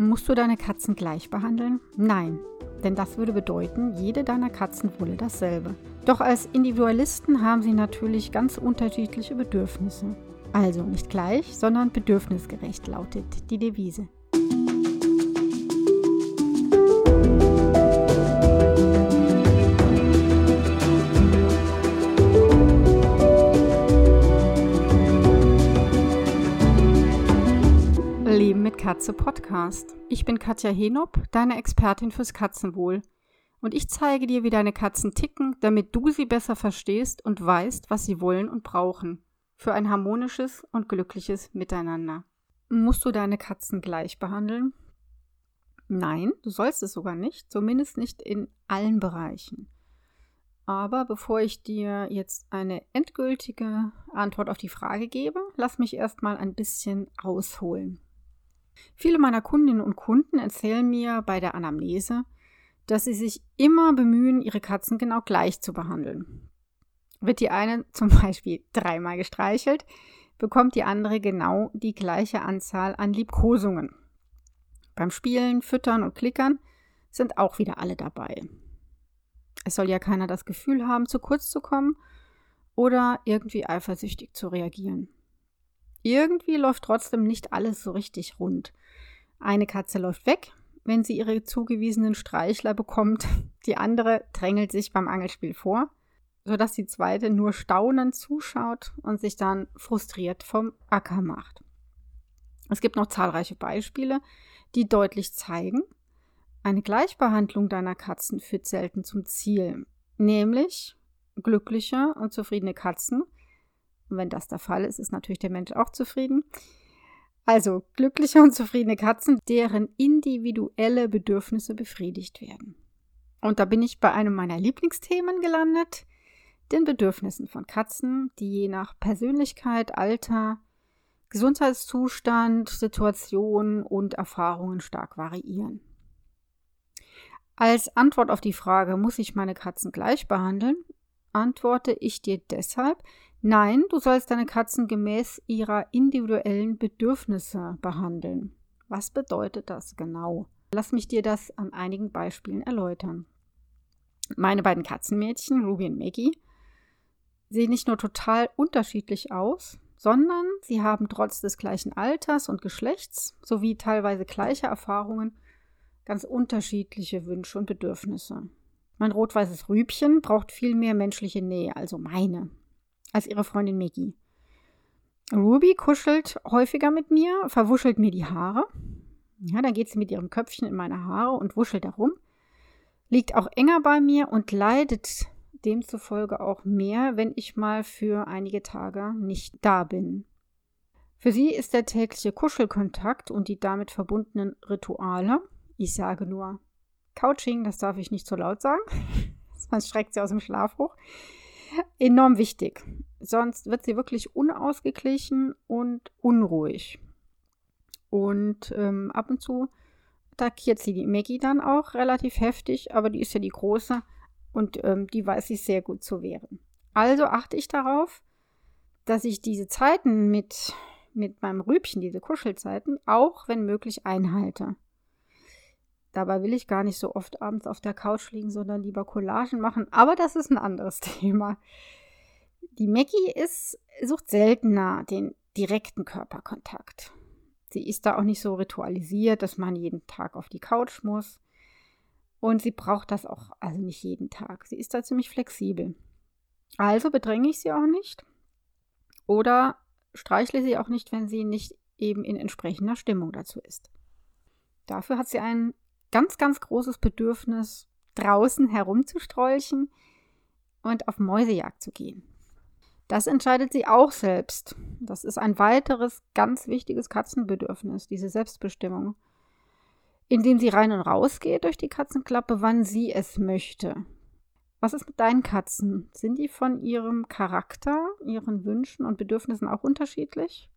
Musst du deine Katzen gleich behandeln? Nein, denn das würde bedeuten, jede deiner Katzen wolle dasselbe. Doch als Individualisten haben sie natürlich ganz unterschiedliche Bedürfnisse. Also nicht gleich, sondern bedürfnisgerecht lautet die Devise. Katze Podcast. Ich bin Katja Henop, deine Expertin fürs Katzenwohl. Und ich zeige dir, wie deine Katzen ticken, damit du sie besser verstehst und weißt, was sie wollen und brauchen. Für ein harmonisches und glückliches Miteinander. Musst du deine Katzen gleich behandeln? Nein, du sollst es sogar nicht, zumindest nicht in allen Bereichen. Aber bevor ich dir jetzt eine endgültige Antwort auf die Frage gebe, lass mich erstmal ein bisschen ausholen. Viele meiner Kundinnen und Kunden erzählen mir bei der Anamnese, dass sie sich immer bemühen, ihre Katzen genau gleich zu behandeln. Wird die eine zum Beispiel dreimal gestreichelt, bekommt die andere genau die gleiche Anzahl an Liebkosungen. Beim Spielen, Füttern und Klickern sind auch wieder alle dabei. Es soll ja keiner das Gefühl haben, zu kurz zu kommen oder irgendwie eifersüchtig zu reagieren. Irgendwie läuft trotzdem nicht alles so richtig rund. Eine Katze läuft weg, wenn sie ihre zugewiesenen Streichler bekommt. Die andere drängelt sich beim Angelspiel vor, sodass die zweite nur staunend zuschaut und sich dann frustriert vom Acker macht. Es gibt noch zahlreiche Beispiele, die deutlich zeigen, eine Gleichbehandlung deiner Katzen führt selten zum Ziel, nämlich glückliche und zufriedene Katzen und wenn das der Fall ist, ist natürlich der Mensch auch zufrieden. Also glückliche und zufriedene Katzen, deren individuelle Bedürfnisse befriedigt werden. Und da bin ich bei einem meiner Lieblingsthemen gelandet, den Bedürfnissen von Katzen, die je nach Persönlichkeit, Alter, Gesundheitszustand, Situation und Erfahrungen stark variieren. Als Antwort auf die Frage, muss ich meine Katzen gleich behandeln, antworte ich dir deshalb, Nein, du sollst deine Katzen gemäß ihrer individuellen Bedürfnisse behandeln. Was bedeutet das genau? Lass mich dir das an einigen Beispielen erläutern. Meine beiden Katzenmädchen, Ruby und Maggie, sehen nicht nur total unterschiedlich aus, sondern sie haben trotz des gleichen Alters und Geschlechts sowie teilweise gleicher Erfahrungen ganz unterschiedliche Wünsche und Bedürfnisse. Mein rot-weißes Rübchen braucht viel mehr menschliche Nähe, also meine als ihre Freundin Maggie. Ruby kuschelt häufiger mit mir, verwuschelt mir die Haare. Ja, dann geht sie mit ihrem Köpfchen in meine Haare und wuschelt herum. Liegt auch enger bei mir und leidet demzufolge auch mehr, wenn ich mal für einige Tage nicht da bin. Für sie ist der tägliche Kuschelkontakt und die damit verbundenen Rituale, ich sage nur Couching, das darf ich nicht so laut sagen, sonst schreckt sie aus dem Schlaf hoch, enorm wichtig. Sonst wird sie wirklich unausgeglichen und unruhig. Und ähm, ab und zu attackiert sie die Maggie dann auch relativ heftig, aber die ist ja die große und ähm, die weiß sich sehr gut zu wehren. Also achte ich darauf, dass ich diese Zeiten mit, mit meinem Rübchen, diese Kuschelzeiten, auch wenn möglich einhalte. Dabei will ich gar nicht so oft abends auf der Couch liegen, sondern lieber Collagen machen. Aber das ist ein anderes Thema. Die Maggie ist, sucht seltener den direkten Körperkontakt. Sie ist da auch nicht so ritualisiert, dass man jeden Tag auf die Couch muss. Und sie braucht das auch, also nicht jeden Tag. Sie ist da ziemlich flexibel. Also bedränge ich sie auch nicht. Oder streichle sie auch nicht, wenn sie nicht eben in entsprechender Stimmung dazu ist. Dafür hat sie einen ganz, ganz großes Bedürfnis, draußen herumzustrolchen und auf Mäusejagd zu gehen. Das entscheidet sie auch selbst. Das ist ein weiteres ganz wichtiges Katzenbedürfnis, diese Selbstbestimmung. Indem sie rein und raus geht durch die Katzenklappe, wann sie es möchte. Was ist mit deinen Katzen? Sind die von ihrem Charakter, ihren Wünschen und Bedürfnissen auch unterschiedlich?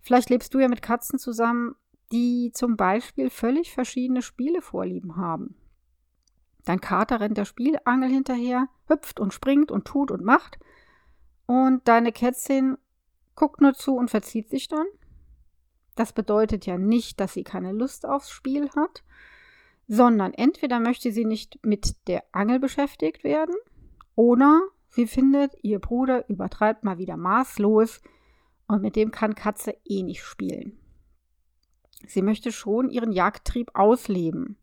Vielleicht lebst du ja mit Katzen zusammen, die zum Beispiel völlig verschiedene Spielevorlieben haben. Dein Kater rennt der Spielangel hinterher, hüpft und springt und tut und macht. Und deine Kätzchen guckt nur zu und verzieht sich dann. Das bedeutet ja nicht, dass sie keine Lust aufs Spiel hat, sondern entweder möchte sie nicht mit der Angel beschäftigt werden oder sie findet, ihr Bruder übertreibt mal wieder maßlos und mit dem kann Katze eh nicht spielen. Sie möchte schon ihren Jagdtrieb ausleben.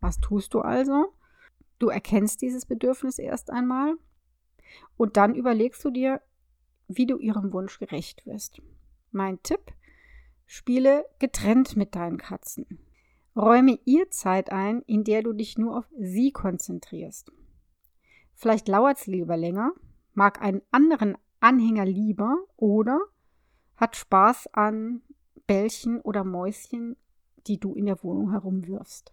Was tust du also? Du erkennst dieses Bedürfnis erst einmal und dann überlegst du dir, wie du ihrem Wunsch gerecht wirst. Mein Tipp, spiele getrennt mit deinen Katzen. Räume ihr Zeit ein, in der du dich nur auf sie konzentrierst. Vielleicht lauert sie lieber länger, mag einen anderen Anhänger lieber oder hat Spaß an Bällchen oder Mäuschen, die du in der Wohnung herumwirfst.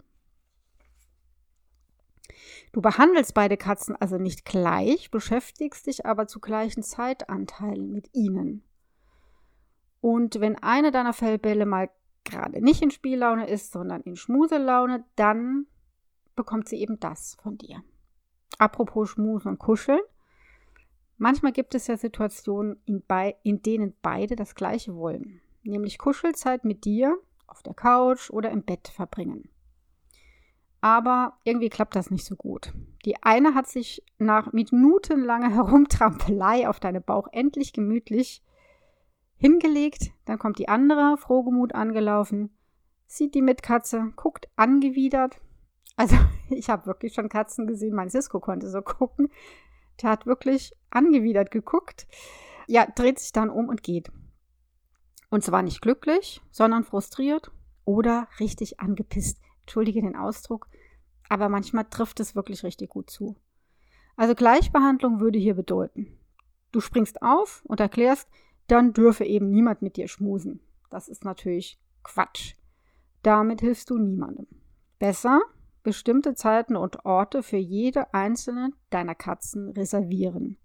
Du behandelst beide Katzen also nicht gleich, beschäftigst dich aber zu gleichen Zeitanteilen mit ihnen. Und wenn eine deiner Fellbälle mal gerade nicht in Spiellaune ist, sondern in Schmuselaune, dann bekommt sie eben das von dir. Apropos Schmusen und Kuscheln. Manchmal gibt es ja Situationen, in, in denen beide das Gleiche wollen, nämlich Kuschelzeit mit dir auf der Couch oder im Bett verbringen aber irgendwie klappt das nicht so gut. Die eine hat sich nach minutenlanger Herumtrampelei auf deinem Bauch endlich gemütlich hingelegt, dann kommt die andere frohgemut angelaufen, sieht die Mitkatze, guckt angewidert. Also ich habe wirklich schon Katzen gesehen, mein Cisco konnte so gucken. Der hat wirklich angewidert geguckt. Ja, dreht sich dann um und geht. Und zwar nicht glücklich, sondern frustriert oder richtig angepisst entschuldige den Ausdruck, aber manchmal trifft es wirklich richtig gut zu. Also Gleichbehandlung würde hier bedeuten, du springst auf und erklärst, dann dürfe eben niemand mit dir schmusen. Das ist natürlich Quatsch. Damit hilfst du niemandem. Besser bestimmte Zeiten und Orte für jede einzelne deiner Katzen reservieren.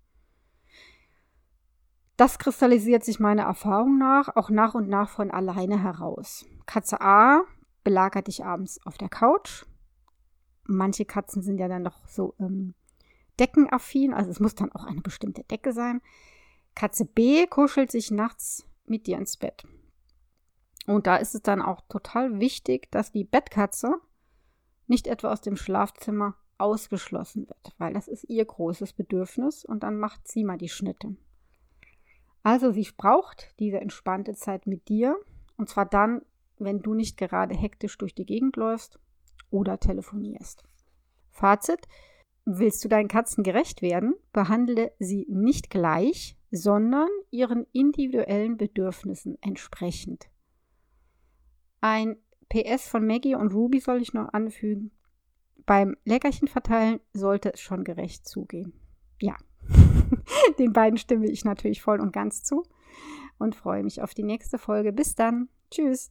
Das kristallisiert sich meiner Erfahrung nach auch nach und nach von alleine heraus. Katze A belagert dich abends auf der Couch. Manche Katzen sind ja dann noch so ähm, deckenaffin, also es muss dann auch eine bestimmte Decke sein. Katze B kuschelt sich nachts mit dir ins Bett. Und da ist es dann auch total wichtig, dass die Bettkatze nicht etwa aus dem Schlafzimmer ausgeschlossen wird, weil das ist ihr großes Bedürfnis und dann macht sie mal die Schnitte. Also sie braucht diese entspannte Zeit mit dir und zwar dann, wenn du nicht gerade hektisch durch die Gegend läufst oder telefonierst. Fazit. Willst du deinen Katzen gerecht werden, behandle sie nicht gleich, sondern ihren individuellen Bedürfnissen entsprechend. Ein PS von Maggie und Ruby soll ich noch anfügen. Beim Leckerchen verteilen sollte es schon gerecht zugehen. Ja, den beiden stimme ich natürlich voll und ganz zu und freue mich auf die nächste Folge. Bis dann. Tschüss.